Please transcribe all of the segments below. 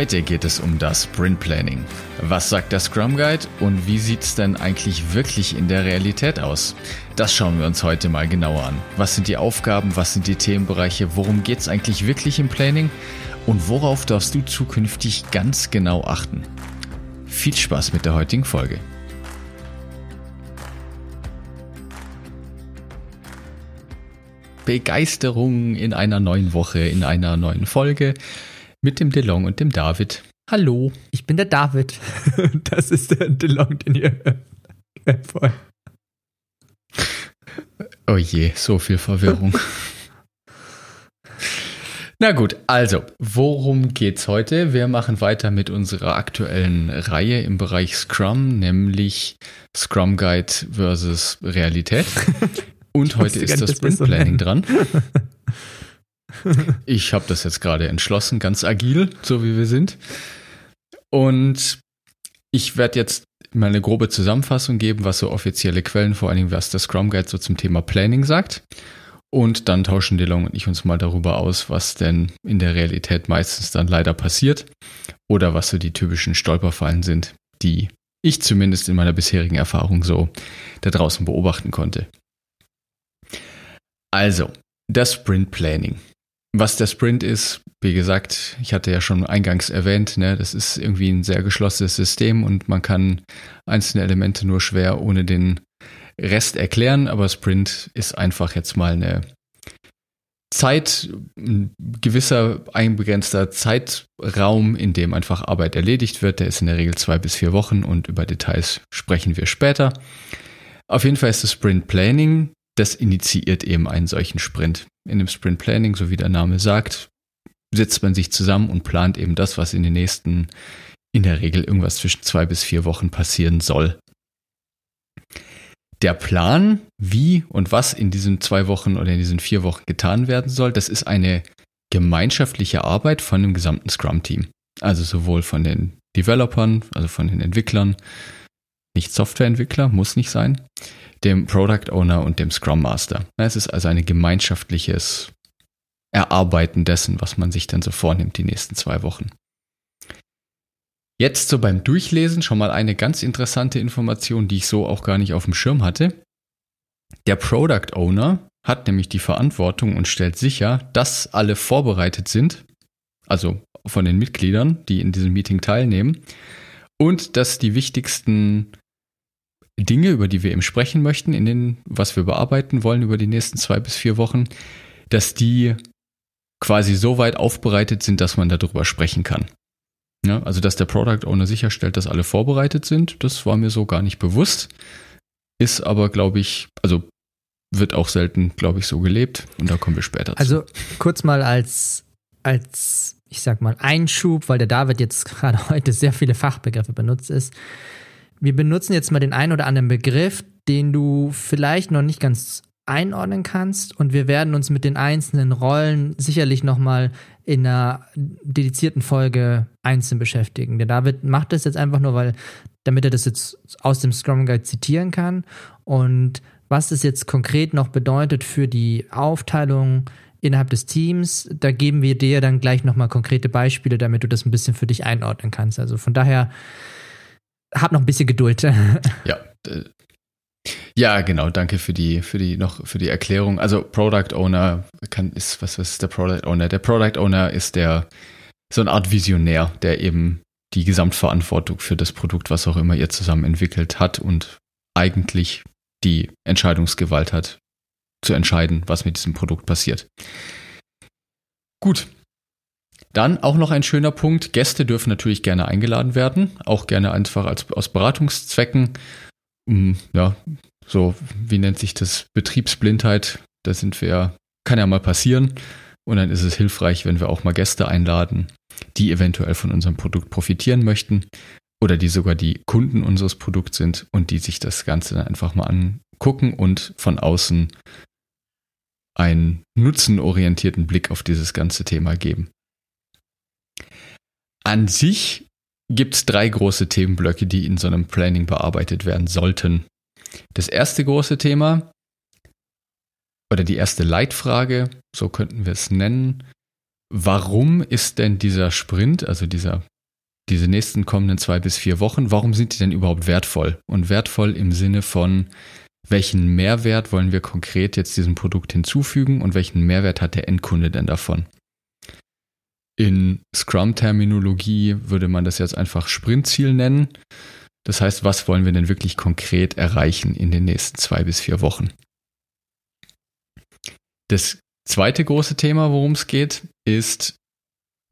Heute geht es um das Sprint Planning. Was sagt der Scrum Guide und wie sieht es denn eigentlich wirklich in der Realität aus? Das schauen wir uns heute mal genauer an. Was sind die Aufgaben, was sind die Themenbereiche, worum geht es eigentlich wirklich im Planning und worauf darfst du zukünftig ganz genau achten? Viel Spaß mit der heutigen Folge. Begeisterung in einer neuen Woche, in einer neuen Folge mit dem DeLong und dem David. Hallo. Ich bin der David. Das ist der DeLong, den ihr hört. Oh je, so viel Verwirrung. Na gut, also, worum geht's heute? Wir machen weiter mit unserer aktuellen Reihe im Bereich Scrum, nämlich Scrum Guide versus Realität. Und heute ist das Sprint Planning dran. Ich habe das jetzt gerade entschlossen, ganz agil, so wie wir sind. Und ich werde jetzt mal eine grobe Zusammenfassung geben, was so offizielle Quellen, vor allem was der Scrum Guide so zum Thema Planning sagt. Und dann tauschen DeLong und ich uns mal darüber aus, was denn in der Realität meistens dann leider passiert oder was so die typischen Stolperfallen sind, die ich zumindest in meiner bisherigen Erfahrung so da draußen beobachten konnte. Also, das Sprint Planning. Was der Sprint ist, wie gesagt, ich hatte ja schon eingangs erwähnt, ne, das ist irgendwie ein sehr geschlossenes System und man kann einzelne Elemente nur schwer ohne den Rest erklären, aber Sprint ist einfach jetzt mal eine Zeit, ein gewisser einbegrenzter Zeitraum, in dem einfach Arbeit erledigt wird. Der ist in der Regel zwei bis vier Wochen und über Details sprechen wir später. Auf jeden Fall ist das Sprint Planning das initiiert eben einen solchen Sprint. In dem Sprint Planning, so wie der Name sagt, setzt man sich zusammen und plant eben das, was in den nächsten, in der Regel irgendwas zwischen zwei bis vier Wochen passieren soll. Der Plan, wie und was in diesen zwei Wochen oder in diesen vier Wochen getan werden soll, das ist eine gemeinschaftliche Arbeit von dem gesamten Scrum-Team. Also sowohl von den Developern, also von den Entwicklern, nicht Softwareentwickler, muss nicht sein, dem Product Owner und dem Scrum Master. Es ist also ein gemeinschaftliches Erarbeiten dessen, was man sich dann so vornimmt die nächsten zwei Wochen. Jetzt so beim Durchlesen schon mal eine ganz interessante Information, die ich so auch gar nicht auf dem Schirm hatte. Der Product Owner hat nämlich die Verantwortung und stellt sicher, dass alle vorbereitet sind, also von den Mitgliedern, die in diesem Meeting teilnehmen, und dass die wichtigsten Dinge, über die wir eben sprechen möchten, in den, was wir bearbeiten wollen über die nächsten zwei bis vier Wochen, dass die quasi so weit aufbereitet sind, dass man darüber sprechen kann. Ja, also, dass der Product Owner sicherstellt, dass alle vorbereitet sind, das war mir so gar nicht bewusst. Ist aber, glaube ich, also wird auch selten, glaube ich, so gelebt und da kommen wir später zu. Also kurz mal als, als, ich sag mal, Einschub, weil der David jetzt gerade heute sehr viele Fachbegriffe benutzt ist wir benutzen jetzt mal den einen oder anderen Begriff, den du vielleicht noch nicht ganz einordnen kannst und wir werden uns mit den einzelnen Rollen sicherlich nochmal in einer dedizierten Folge einzeln beschäftigen. Der David macht das jetzt einfach nur, weil, damit er das jetzt aus dem Scrum Guide zitieren kann und was das jetzt konkret noch bedeutet für die Aufteilung innerhalb des Teams, da geben wir dir dann gleich nochmal konkrete Beispiele, damit du das ein bisschen für dich einordnen kannst. Also von daher hab noch ein bisschen Geduld. ja. Ja, genau. Danke für die, für die, noch für die Erklärung. Also Product Owner kann, ist, was, was ist der Product Owner? Der Product Owner ist der, so eine Art Visionär, der eben die Gesamtverantwortung für das Produkt, was auch immer ihr zusammen entwickelt hat und eigentlich die Entscheidungsgewalt hat, zu entscheiden, was mit diesem Produkt passiert. Gut, dann auch noch ein schöner Punkt. Gäste dürfen natürlich gerne eingeladen werden, auch gerne einfach als, aus Beratungszwecken. Mm, ja, so, wie nennt sich das? Betriebsblindheit. Da sind wir, kann ja mal passieren. Und dann ist es hilfreich, wenn wir auch mal Gäste einladen, die eventuell von unserem Produkt profitieren möchten oder die sogar die Kunden unseres Produkts sind und die sich das Ganze dann einfach mal angucken und von außen einen nutzenorientierten Blick auf dieses ganze Thema geben. An sich gibt es drei große Themenblöcke, die in so einem Planning bearbeitet werden sollten. Das erste große Thema oder die erste Leitfrage, so könnten wir es nennen, warum ist denn dieser Sprint, also dieser, diese nächsten kommenden zwei bis vier Wochen, warum sind die denn überhaupt wertvoll? Und wertvoll im Sinne von, welchen Mehrwert wollen wir konkret jetzt diesem Produkt hinzufügen und welchen Mehrwert hat der Endkunde denn davon? In Scrum-Terminologie würde man das jetzt einfach Sprintziel nennen. Das heißt, was wollen wir denn wirklich konkret erreichen in den nächsten zwei bis vier Wochen? Das zweite große Thema, worum es geht, ist,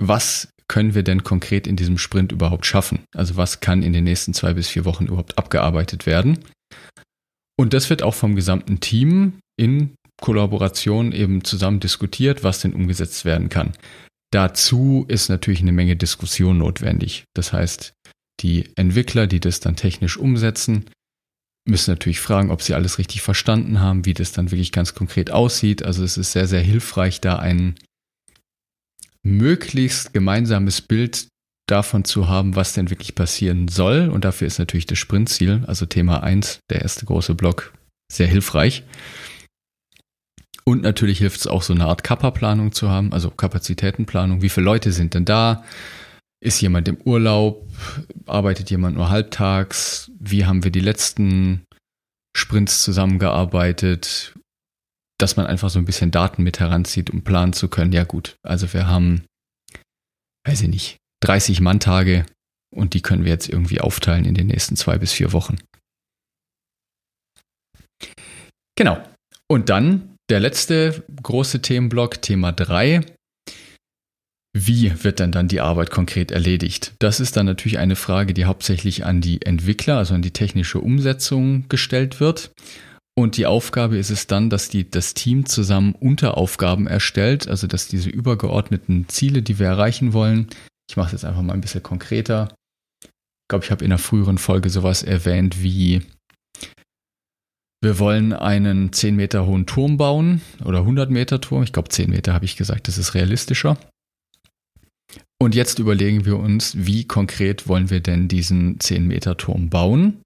was können wir denn konkret in diesem Sprint überhaupt schaffen? Also was kann in den nächsten zwei bis vier Wochen überhaupt abgearbeitet werden? Und das wird auch vom gesamten Team in Kollaboration eben zusammen diskutiert, was denn umgesetzt werden kann. Dazu ist natürlich eine Menge Diskussion notwendig. Das heißt, die Entwickler, die das dann technisch umsetzen, müssen natürlich fragen, ob sie alles richtig verstanden haben, wie das dann wirklich ganz konkret aussieht. Also es ist sehr, sehr hilfreich, da ein möglichst gemeinsames Bild davon zu haben, was denn wirklich passieren soll. Und dafür ist natürlich das Sprintziel, also Thema 1, der erste große Block, sehr hilfreich. Und natürlich hilft es auch, so eine Art Kappa-Planung zu haben, also Kapazitätenplanung. Wie viele Leute sind denn da? Ist jemand im Urlaub? Arbeitet jemand nur halbtags? Wie haben wir die letzten Sprints zusammengearbeitet? Dass man einfach so ein bisschen Daten mit heranzieht, um planen zu können. Ja gut, also wir haben, weiß ich nicht, 30 Manntage und die können wir jetzt irgendwie aufteilen in den nächsten zwei bis vier Wochen. Genau. Und dann der letzte große Themenblock, Thema 3. Wie wird denn dann die Arbeit konkret erledigt? Das ist dann natürlich eine Frage, die hauptsächlich an die Entwickler, also an die technische Umsetzung gestellt wird. Und die Aufgabe ist es dann, dass die, das Team zusammen Unteraufgaben erstellt, also dass diese übergeordneten Ziele, die wir erreichen wollen, ich mache es jetzt einfach mal ein bisschen konkreter. Ich glaube, ich habe in einer früheren Folge sowas erwähnt wie wir wollen einen 10 Meter hohen Turm bauen oder 100 Meter Turm. Ich glaube, 10 Meter habe ich gesagt, das ist realistischer. Und jetzt überlegen wir uns, wie konkret wollen wir denn diesen 10 Meter Turm bauen?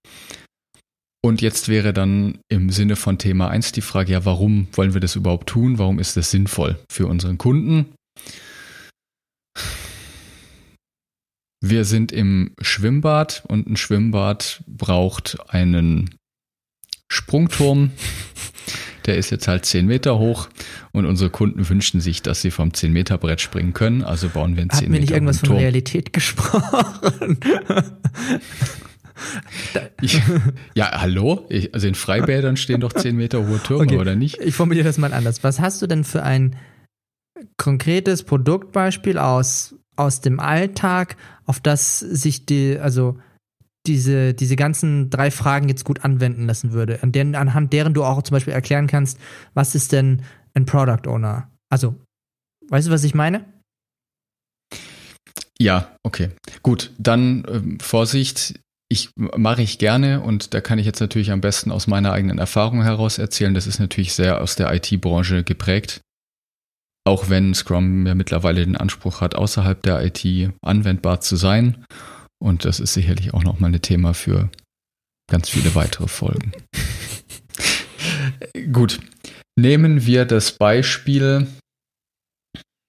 Und jetzt wäre dann im Sinne von Thema 1 die Frage, ja, warum wollen wir das überhaupt tun? Warum ist das sinnvoll für unseren Kunden? Wir sind im Schwimmbad und ein Schwimmbad braucht einen Sprungturm. Der ist jetzt halt 10 Meter hoch und unsere Kunden wünschen sich, dass sie vom 10 Meter Brett springen können. Also bauen wir einen 10 Meter Hat mir nicht irgendwas von Realität gesprochen? Ich, ja, hallo? Ich, also in Freibädern stehen doch 10 Meter hohe Türme, okay. oder nicht? Ich formuliere das mal anders. Was hast du denn für ein konkretes Produktbeispiel aus aus dem Alltag, auf das sich die, also diese, diese ganzen drei Fragen jetzt gut anwenden lassen würde, an deren, anhand deren du auch zum Beispiel erklären kannst, was ist denn ein Product Owner? Also, weißt du, was ich meine? Ja, okay. Gut, dann ähm, Vorsicht. Ich mache ich gerne und da kann ich jetzt natürlich am besten aus meiner eigenen Erfahrung heraus erzählen. Das ist natürlich sehr aus der IT-Branche geprägt. Auch wenn Scrum ja mittlerweile den Anspruch hat, außerhalb der IT anwendbar zu sein. Und das ist sicherlich auch nochmal ein Thema für ganz viele weitere Folgen. Gut, nehmen wir das Beispiel.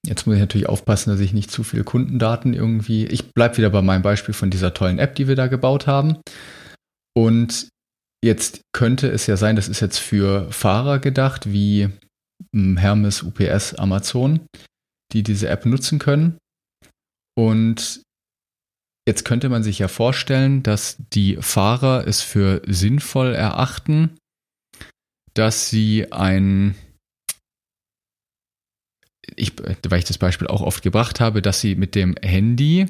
Jetzt muss ich natürlich aufpassen, dass ich nicht zu viele Kundendaten irgendwie. Ich bleibe wieder bei meinem Beispiel von dieser tollen App, die wir da gebaut haben. Und jetzt könnte es ja sein, das ist jetzt für Fahrer gedacht, wie Hermes, UPS, Amazon, die diese App nutzen können. Und jetzt könnte man sich ja vorstellen, dass die Fahrer es für sinnvoll erachten, dass sie ein, ich, weil ich das Beispiel auch oft gebracht habe, dass sie mit dem Handy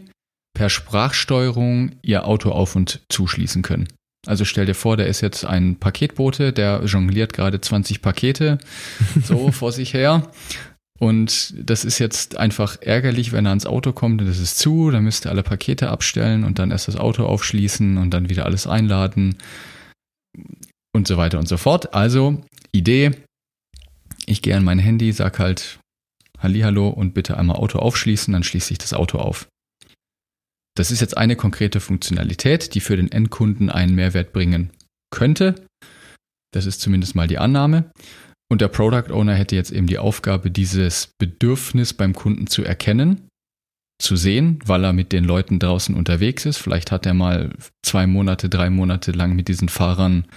per Sprachsteuerung ihr Auto auf und zuschließen können. Also stell dir vor, der ist jetzt ein Paketbote, der jongliert gerade 20 Pakete so vor sich her. Und das ist jetzt einfach ärgerlich, wenn er ans Auto kommt und es ist zu, dann müsst ihr alle Pakete abstellen und dann erst das Auto aufschließen und dann wieder alles einladen und so weiter und so fort. Also, Idee, ich gehe an mein Handy, sag halt Hallihallo und bitte einmal Auto aufschließen, dann schließe ich das Auto auf. Das ist jetzt eine konkrete Funktionalität, die für den Endkunden einen Mehrwert bringen könnte. Das ist zumindest mal die Annahme. Und der Product Owner hätte jetzt eben die Aufgabe, dieses Bedürfnis beim Kunden zu erkennen, zu sehen, weil er mit den Leuten draußen unterwegs ist. Vielleicht hat er mal zwei Monate, drei Monate lang mit diesen Fahrern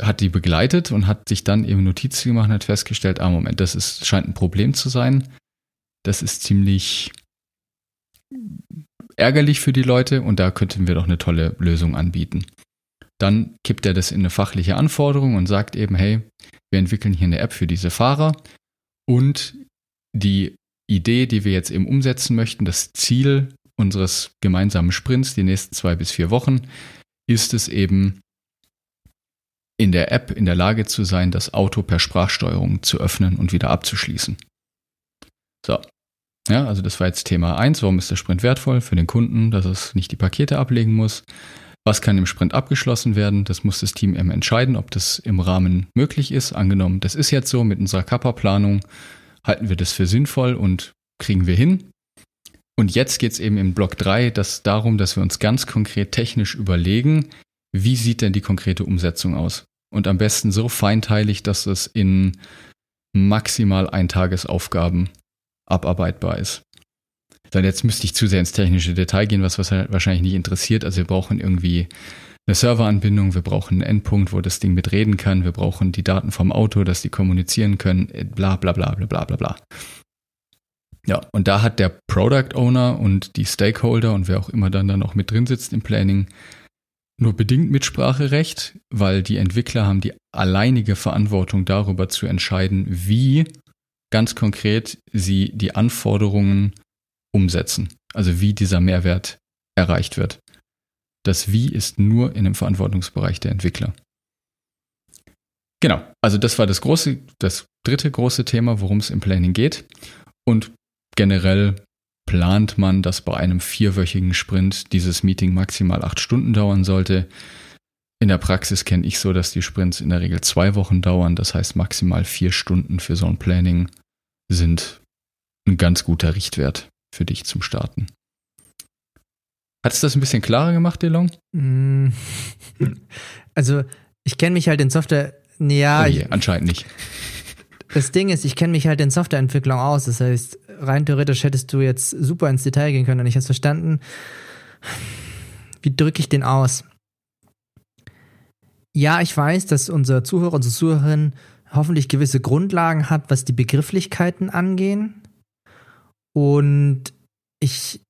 hat die begleitet und hat sich dann eben Notizen gemacht und hat festgestellt, ah Moment, das ist, scheint ein Problem zu sein. Das ist ziemlich ärgerlich für die Leute und da könnten wir doch eine tolle Lösung anbieten. Dann kippt er das in eine fachliche Anforderung und sagt eben, hey, wir entwickeln hier eine App für diese Fahrer und die Idee, die wir jetzt eben umsetzen möchten, das Ziel unseres gemeinsamen Sprints, die nächsten zwei bis vier Wochen, ist es eben, in der App in der Lage zu sein, das Auto per Sprachsteuerung zu öffnen und wieder abzuschließen. So. Ja, also das war jetzt Thema eins. Warum ist der Sprint wertvoll für den Kunden, dass es nicht die Pakete ablegen muss? Was kann im Sprint abgeschlossen werden? Das muss das Team eben entscheiden, ob das im Rahmen möglich ist. Angenommen, das ist jetzt so mit unserer Kappa-Planung, halten wir das für sinnvoll und kriegen wir hin. Und jetzt geht es eben im Block 3 das darum, dass wir uns ganz konkret technisch überlegen, wie sieht denn die konkrete Umsetzung aus? Und am besten so feinteilig, dass es in maximal Eintagesaufgaben abarbeitbar ist. Dann jetzt müsste ich zu sehr ins technische Detail gehen, was, wahrscheinlich nicht interessiert. Also wir brauchen irgendwie eine Serveranbindung, wir brauchen einen Endpunkt, wo das Ding mitreden kann, wir brauchen die Daten vom Auto, dass die kommunizieren können, bla bla bla bla bla bla bla. Ja, und da hat der Product Owner und die Stakeholder und wer auch immer dann da noch mit drin sitzt im Planning nur bedingt Mitspracherecht, weil die Entwickler haben die alleinige Verantwortung darüber zu entscheiden, wie ganz konkret sie die Anforderungen umsetzen. Also wie dieser Mehrwert erreicht wird. Das Wie ist nur in dem Verantwortungsbereich der Entwickler. Genau, also das war das große, das dritte große Thema, worum es im Planning geht. Und generell plant man, dass bei einem vierwöchigen Sprint dieses Meeting maximal acht Stunden dauern sollte. In der Praxis kenne ich so, dass die Sprints in der Regel zwei Wochen dauern. Das heißt, maximal vier Stunden für so ein Planning sind ein ganz guter Richtwert für dich zum Starten. Hat es das ein bisschen klarer gemacht, Delong? Mm. Also, ich kenne mich halt in Software. Ja, oh je, anscheinend nicht. Das Ding ist, ich kenne mich halt in Softwareentwicklung aus. Das heißt, rein theoretisch hättest du jetzt super ins Detail gehen können und ich hätte verstanden. Wie drücke ich den aus? Ja, ich weiß, dass unser Zuhörer, unsere Zuhörerin hoffentlich gewisse Grundlagen hat, was die Begrifflichkeiten angehen. Und ich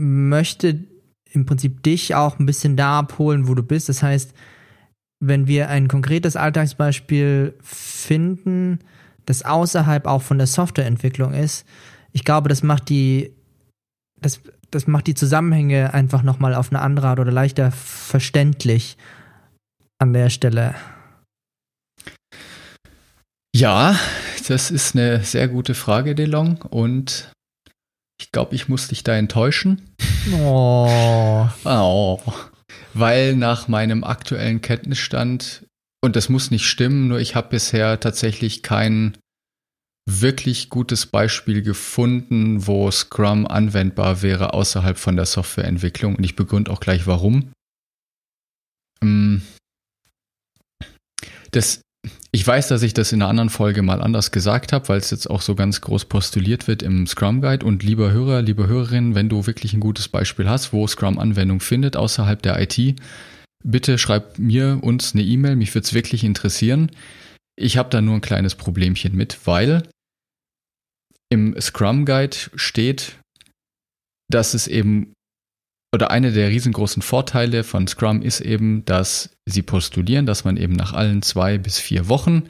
möchte im Prinzip dich auch ein bisschen da abholen, wo du bist. Das heißt, wenn wir ein konkretes Alltagsbeispiel finden, das außerhalb auch von der Softwareentwicklung ist, ich glaube, das macht die, das, das macht die Zusammenhänge einfach nochmal auf eine andere Art oder leichter verständlich an der Stelle. Ja, das ist eine sehr gute Frage, DeLong. Und ich glaube, ich muss dich da enttäuschen. Oh. oh. Weil nach meinem aktuellen Kenntnisstand, und das muss nicht stimmen, nur ich habe bisher tatsächlich kein wirklich gutes Beispiel gefunden, wo Scrum anwendbar wäre außerhalb von der Softwareentwicklung. Und ich begründe auch gleich warum. Ähm, das ich weiß, dass ich das in einer anderen Folge mal anders gesagt habe, weil es jetzt auch so ganz groß postuliert wird im Scrum Guide. Und lieber Hörer, liebe Hörerin, wenn du wirklich ein gutes Beispiel hast, wo Scrum Anwendung findet außerhalb der IT, bitte schreib mir uns eine E-Mail. Mich würde es wirklich interessieren. Ich habe da nur ein kleines Problemchen mit, weil im Scrum Guide steht, dass es eben oder eine der riesengroßen Vorteile von Scrum ist eben, dass sie postulieren, dass man eben nach allen zwei bis vier Wochen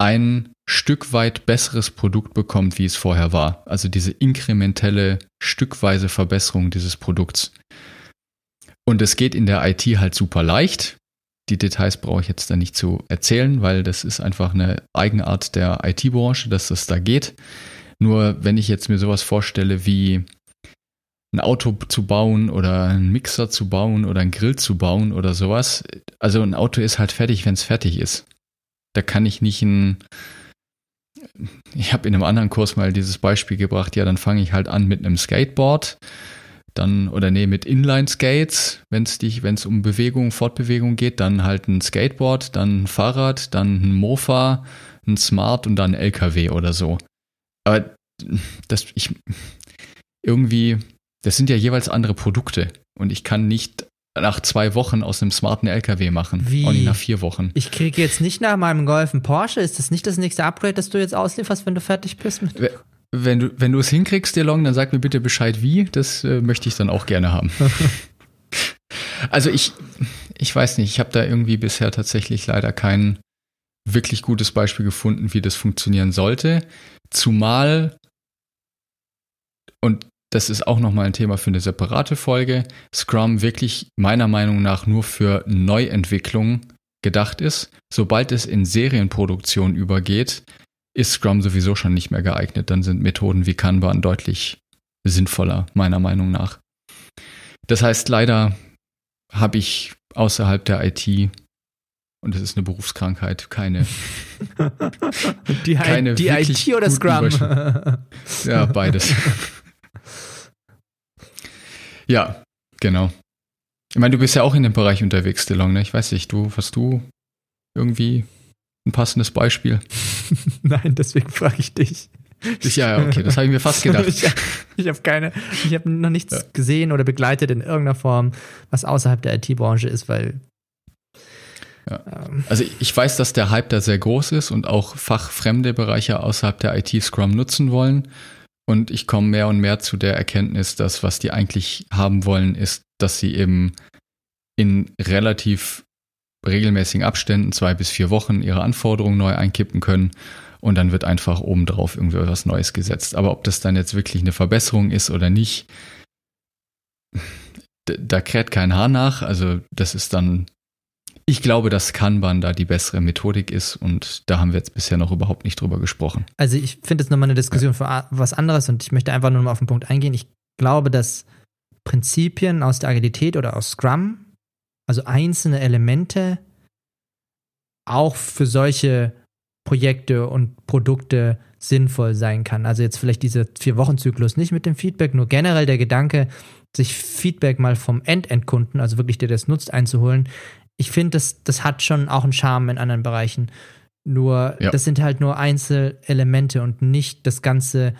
ein Stück weit besseres Produkt bekommt, wie es vorher war. Also diese inkrementelle, stückweise Verbesserung dieses Produkts. Und es geht in der IT halt super leicht, die Details brauche ich jetzt da nicht zu erzählen, weil das ist einfach eine Eigenart der IT-Branche, dass das da geht. Nur wenn ich jetzt mir sowas vorstelle wie ein Auto zu bauen oder einen Mixer zu bauen oder einen Grill zu bauen oder sowas. Also ein Auto ist halt fertig, wenn es fertig ist. Da kann ich nicht ein. Ich habe in einem anderen Kurs mal dieses Beispiel gebracht, ja, dann fange ich halt an mit einem Skateboard, dann, oder nee, mit Inline-Skates, wenn es dich, wenn es um Bewegung, Fortbewegung geht, dann halt ein Skateboard, dann ein Fahrrad, dann ein Mofa, ein Smart und dann ein LKW oder so. Aber das, ich, irgendwie, das sind ja jeweils andere Produkte und ich kann nicht nach zwei Wochen aus einem smarten LKW machen. Wie? Auch nicht nach vier Wochen. Ich kriege jetzt nicht nach meinem Golf einen Porsche. Ist das nicht das nächste Upgrade, das du jetzt auslieferst, wenn du fertig bist? Mit? Wenn du, wenn du es hinkriegst, DeLong, dann sag mir bitte Bescheid, wie. Das äh, möchte ich dann auch gerne haben. also ich, ich weiß nicht, ich habe da irgendwie bisher tatsächlich leider kein wirklich gutes Beispiel gefunden, wie das funktionieren sollte. Zumal, und das ist auch nochmal ein Thema für eine separate Folge, Scrum wirklich meiner Meinung nach nur für Neuentwicklung gedacht ist. Sobald es in Serienproduktion übergeht, ist Scrum sowieso schon nicht mehr geeignet. Dann sind Methoden wie Kanban deutlich sinnvoller, meiner Meinung nach. Das heißt, leider habe ich außerhalb der IT, und es ist eine Berufskrankheit, keine. die, keine die IT oder Scrum? ja, beides. Ja, genau. Ich meine, du bist ja auch in dem Bereich unterwegs, DeLong, ne? Ich weiß nicht, du, hast du irgendwie ein passendes Beispiel? Nein, deswegen frage ich dich. Ja, okay, das habe ich mir fast gedacht. ich, ich habe keine, ich habe noch nichts ja. gesehen oder begleitet in irgendeiner Form, was außerhalb der IT-Branche ist, weil. Ja. Ähm, also ich weiß, dass der Hype da sehr groß ist und auch fachfremde Bereiche außerhalb der IT Scrum nutzen wollen. Und ich komme mehr und mehr zu der Erkenntnis, dass was die eigentlich haben wollen, ist, dass sie eben in relativ regelmäßigen Abständen, zwei bis vier Wochen, ihre Anforderungen neu einkippen können. Und dann wird einfach obendrauf irgendwie was Neues gesetzt. Aber ob das dann jetzt wirklich eine Verbesserung ist oder nicht, da kräht kein Haar nach. Also das ist dann ich glaube, dass Kanban da die bessere Methodik ist und da haben wir jetzt bisher noch überhaupt nicht drüber gesprochen. Also ich finde es nochmal eine Diskussion für was anderes und ich möchte einfach nur mal auf den Punkt eingehen. Ich glaube, dass Prinzipien aus der Agilität oder aus Scrum, also einzelne Elemente, auch für solche Projekte und Produkte sinnvoll sein kann. Also jetzt vielleicht dieser Vier-Wochen-Zyklus nicht mit dem Feedback, nur generell der Gedanke, sich Feedback mal vom End-End-Kunden, also wirklich der das nutzt, einzuholen, ich finde, das, das hat schon auch einen Charme in anderen Bereichen. Nur, ja. das sind halt nur Einzelelemente und nicht das ganze,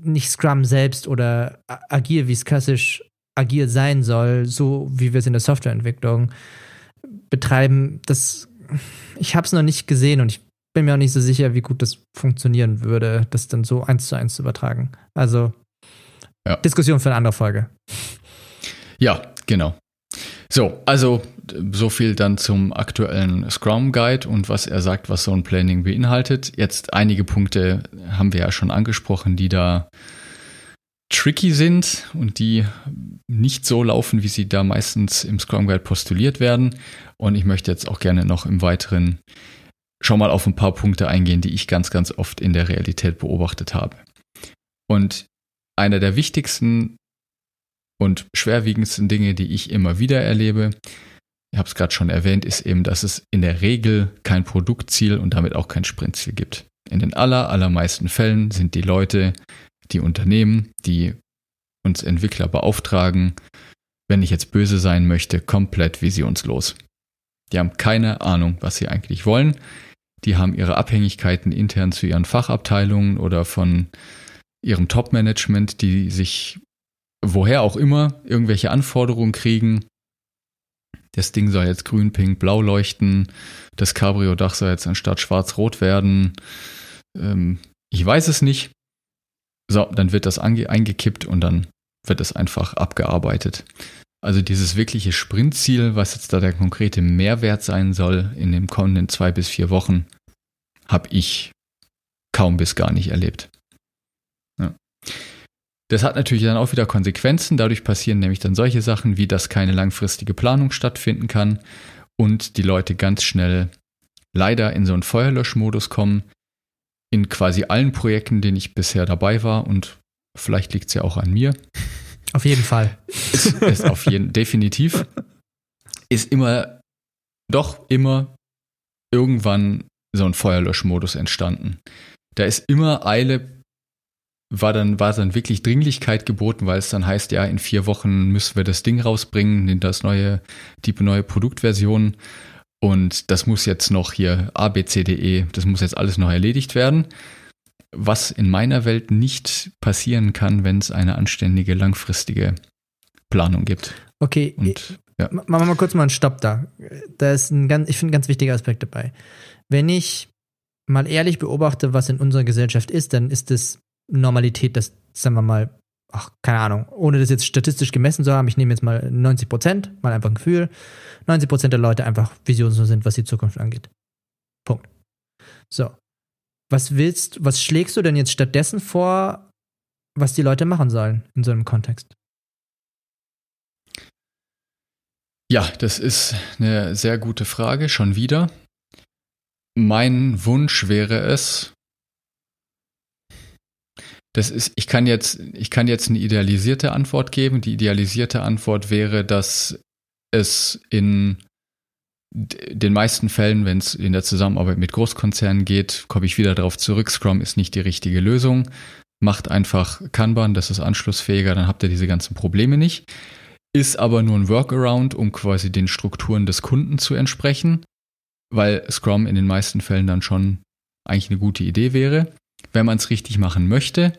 nicht Scrum selbst oder agil, wie es klassisch agil sein soll, so wie wir es in der Softwareentwicklung betreiben. Das, ich habe es noch nicht gesehen und ich bin mir auch nicht so sicher, wie gut das funktionieren würde, das dann so eins zu eins zu übertragen. Also ja. Diskussion für eine andere Folge. Ja, genau. So, also so viel dann zum aktuellen Scrum Guide und was er sagt, was so ein Planning beinhaltet. Jetzt einige Punkte haben wir ja schon angesprochen, die da tricky sind und die nicht so laufen, wie sie da meistens im Scrum Guide postuliert werden. Und ich möchte jetzt auch gerne noch im Weiteren schon mal auf ein paar Punkte eingehen, die ich ganz, ganz oft in der Realität beobachtet habe. Und einer der wichtigsten und schwerwiegendsten Dinge, die ich immer wieder erlebe, ich habe es gerade schon erwähnt, ist eben, dass es in der Regel kein Produktziel und damit auch kein Sprintziel gibt. In den aller, allermeisten Fällen sind die Leute, die Unternehmen, die uns Entwickler beauftragen, wenn ich jetzt böse sein möchte, komplett visionslos. Die haben keine Ahnung, was sie eigentlich wollen. Die haben ihre Abhängigkeiten intern zu ihren Fachabteilungen oder von ihrem Top-Management, die sich woher auch immer irgendwelche Anforderungen kriegen. Das Ding soll jetzt grün, pink, blau leuchten. Das Cabrio-Dach soll jetzt anstatt schwarz-rot werden. Ähm, ich weiß es nicht. So, dann wird das eingekippt und dann wird es einfach abgearbeitet. Also dieses wirkliche Sprintziel, was jetzt da der konkrete Mehrwert sein soll in den kommenden zwei bis vier Wochen, habe ich kaum bis gar nicht erlebt. Ja. Das hat natürlich dann auch wieder Konsequenzen. Dadurch passieren nämlich dann solche Sachen, wie dass keine langfristige Planung stattfinden kann und die Leute ganz schnell leider in so einen Feuerlöschmodus kommen. In quasi allen Projekten, denen ich bisher dabei war und vielleicht liegt es ja auch an mir. Auf jeden Fall. Ist, ist auf jeden, definitiv. Ist immer, doch immer irgendwann so ein Feuerlöschmodus entstanden. Da ist immer Eile, war dann, war dann wirklich Dringlichkeit geboten, weil es dann heißt, ja, in vier Wochen müssen wir das Ding rausbringen, das neue, die neue Produktversion. Und das muss jetzt noch hier ABCDE, das muss jetzt alles noch erledigt werden. Was in meiner Welt nicht passieren kann, wenn es eine anständige, langfristige Planung gibt. Okay, Und, ja. machen wir mal kurz mal einen Stopp da. Da ist ein ganz, ich finde, ein ganz wichtiger Aspekt dabei. Wenn ich mal ehrlich beobachte, was in unserer Gesellschaft ist, dann ist es Normalität, dass, sagen wir mal, ach, keine Ahnung, ohne das jetzt statistisch gemessen zu haben, ich nehme jetzt mal 90 Prozent, mal einfach ein Gefühl, 90 Prozent der Leute einfach visionslos sind, was die Zukunft angeht. Punkt. So. Was willst, was schlägst du denn jetzt stattdessen vor, was die Leute machen sollen in so einem Kontext? Ja, das ist eine sehr gute Frage, schon wieder. Mein Wunsch wäre es, das ist, ich kann jetzt, ich kann jetzt eine idealisierte Antwort geben. Die idealisierte Antwort wäre, dass es in den meisten Fällen, wenn es in der Zusammenarbeit mit Großkonzernen geht, komme ich wieder darauf zurück. Scrum ist nicht die richtige Lösung. Macht einfach Kanban, das ist anschlussfähiger, dann habt ihr diese ganzen Probleme nicht. Ist aber nur ein Workaround, um quasi den Strukturen des Kunden zu entsprechen, weil Scrum in den meisten Fällen dann schon eigentlich eine gute Idee wäre wenn man es richtig machen möchte,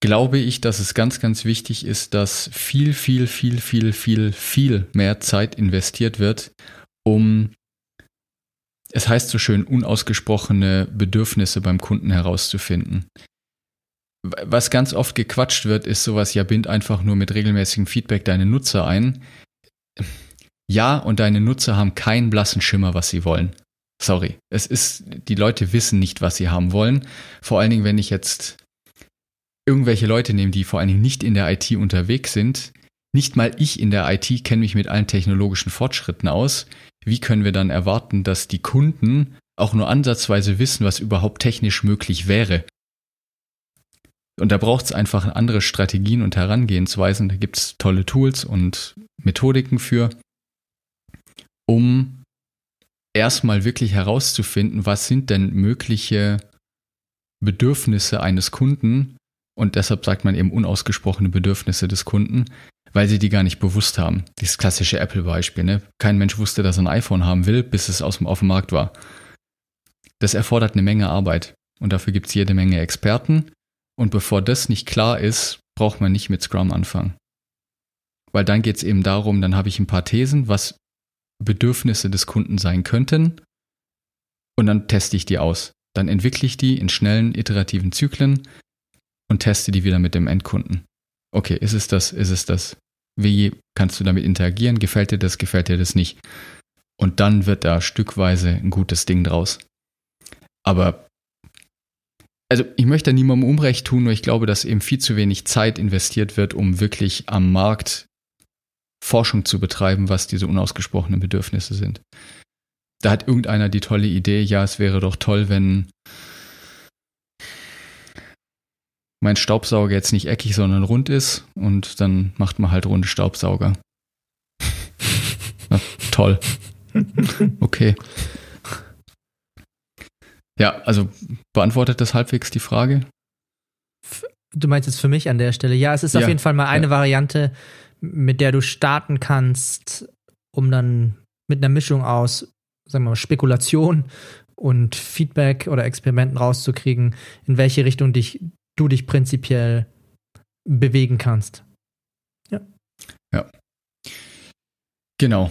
glaube ich, dass es ganz, ganz wichtig ist, dass viel, viel, viel, viel, viel, viel mehr Zeit investiert wird, um, es heißt so schön, unausgesprochene Bedürfnisse beim Kunden herauszufinden. Was ganz oft gequatscht wird, ist sowas, ja, bind einfach nur mit regelmäßigem Feedback deine Nutzer ein. Ja, und deine Nutzer haben keinen blassen Schimmer, was sie wollen. Sorry. Es ist, die Leute wissen nicht, was sie haben wollen. Vor allen Dingen, wenn ich jetzt irgendwelche Leute nehme, die vor allen Dingen nicht in der IT unterwegs sind. Nicht mal ich in der IT kenne mich mit allen technologischen Fortschritten aus. Wie können wir dann erwarten, dass die Kunden auch nur ansatzweise wissen, was überhaupt technisch möglich wäre? Und da braucht es einfach andere Strategien und Herangehensweisen. Da gibt es tolle Tools und Methodiken für, um erstmal wirklich herauszufinden, was sind denn mögliche Bedürfnisse eines Kunden und deshalb sagt man eben unausgesprochene Bedürfnisse des Kunden, weil sie die gar nicht bewusst haben. Dieses klassische Apple-Beispiel. Ne? Kein Mensch wusste, dass er ein iPhone haben will, bis es aus dem, auf dem Markt war. Das erfordert eine Menge Arbeit und dafür gibt es jede Menge Experten. Und bevor das nicht klar ist, braucht man nicht mit Scrum anfangen. Weil dann geht es eben darum, dann habe ich ein paar Thesen, was Bedürfnisse des Kunden sein könnten und dann teste ich die aus. Dann entwickle ich die in schnellen, iterativen Zyklen und teste die wieder mit dem Endkunden. Okay, ist es das, ist es das? Wie kannst du damit interagieren? Gefällt dir das, gefällt dir das nicht? Und dann wird da stückweise ein gutes Ding draus. Aber, also ich möchte niemandem Unrecht tun, nur ich glaube, dass eben viel zu wenig Zeit investiert wird, um wirklich am Markt Forschung zu betreiben, was diese unausgesprochenen Bedürfnisse sind. Da hat irgendeiner die tolle Idee, ja, es wäre doch toll, wenn mein Staubsauger jetzt nicht eckig, sondern rund ist und dann macht man halt runde Staubsauger. ja, toll. Okay. Ja, also beantwortet das halbwegs die Frage? Du meinst jetzt für mich an der Stelle? Ja, es ist ja, auf jeden Fall mal eine ja. Variante, mit der du starten kannst, um dann mit einer Mischung aus, sagen wir mal, Spekulation und Feedback oder Experimenten rauszukriegen, in welche Richtung dich, du dich prinzipiell bewegen kannst. Ja. Ja. Genau.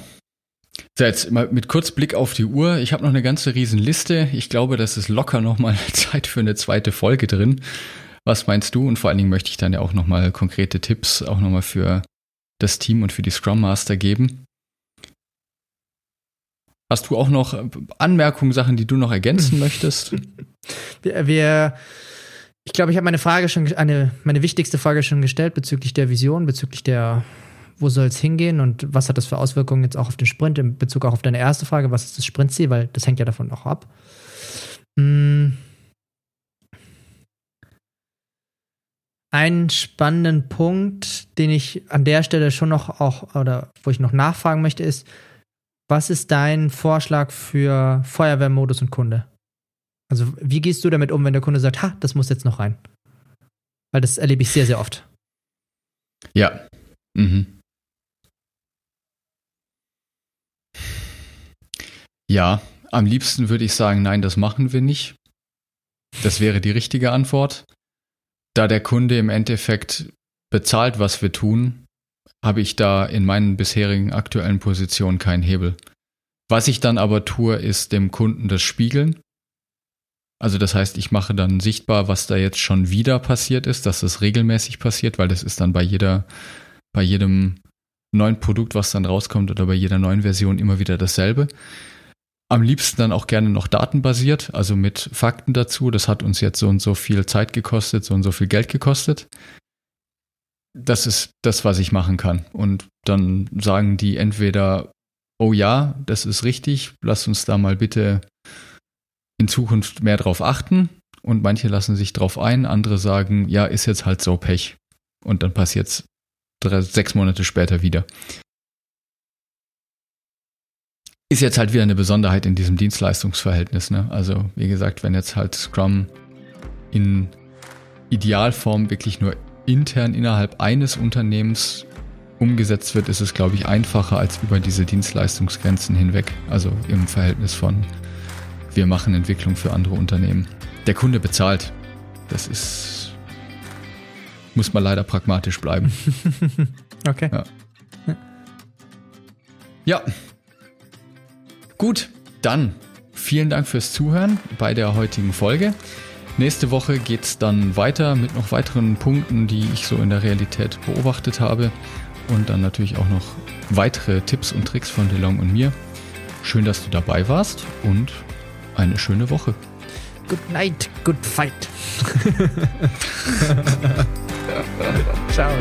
So, jetzt mal mit kurz Blick auf die Uhr. Ich habe noch eine ganze Riesenliste. Ich glaube, das ist locker nochmal Zeit für eine zweite Folge drin. Was meinst du? Und vor allen Dingen möchte ich dann ja auch nochmal konkrete Tipps auch nochmal für das Team und für die Scrum Master geben. Hast du auch noch Anmerkungen, Sachen, die du noch ergänzen möchtest? Wir, wir ich glaube, ich habe meine Frage schon, eine, meine wichtigste Frage schon gestellt bezüglich der Vision, bezüglich der wo soll es hingehen und was hat das für Auswirkungen jetzt auch auf den Sprint in Bezug auch auf deine erste Frage, was ist das Sprintziel, weil das hängt ja davon auch ab. Hm. Einen spannenden Punkt, den ich an der Stelle schon noch auch oder wo ich noch nachfragen möchte, ist, was ist dein Vorschlag für Feuerwehrmodus und Kunde? Also, wie gehst du damit um, wenn der Kunde sagt, ha, das muss jetzt noch rein? Weil das erlebe ich sehr, sehr oft. Ja. Mhm. Ja, am liebsten würde ich sagen, nein, das machen wir nicht. Das wäre die richtige Antwort. Da der Kunde im Endeffekt bezahlt, was wir tun, habe ich da in meinen bisherigen aktuellen Positionen keinen Hebel. Was ich dann aber tue, ist dem Kunden das Spiegeln. Also das heißt, ich mache dann sichtbar, was da jetzt schon wieder passiert ist, dass das regelmäßig passiert, weil das ist dann bei jeder, bei jedem neuen Produkt, was dann rauskommt oder bei jeder neuen Version immer wieder dasselbe. Am liebsten dann auch gerne noch datenbasiert, also mit Fakten dazu. Das hat uns jetzt so und so viel Zeit gekostet, so und so viel Geld gekostet. Das ist das, was ich machen kann. Und dann sagen die entweder, oh ja, das ist richtig, lass uns da mal bitte in Zukunft mehr drauf achten. Und manche lassen sich drauf ein, andere sagen, ja, ist jetzt halt so Pech. Und dann passiert es sechs Monate später wieder. Ist jetzt halt wieder eine Besonderheit in diesem Dienstleistungsverhältnis. Ne? Also wie gesagt, wenn jetzt halt Scrum in Idealform wirklich nur intern innerhalb eines Unternehmens umgesetzt wird, ist es, glaube ich, einfacher als über diese Dienstleistungsgrenzen hinweg. Also im Verhältnis von wir machen Entwicklung für andere Unternehmen. Der Kunde bezahlt. Das ist, muss man leider pragmatisch bleiben. okay. Ja. ja. Gut, dann vielen Dank fürs Zuhören bei der heutigen Folge. Nächste Woche geht es dann weiter mit noch weiteren Punkten, die ich so in der Realität beobachtet habe. Und dann natürlich auch noch weitere Tipps und Tricks von DeLong und mir. Schön, dass du dabei warst und eine schöne Woche. Good night, good fight. Ciao.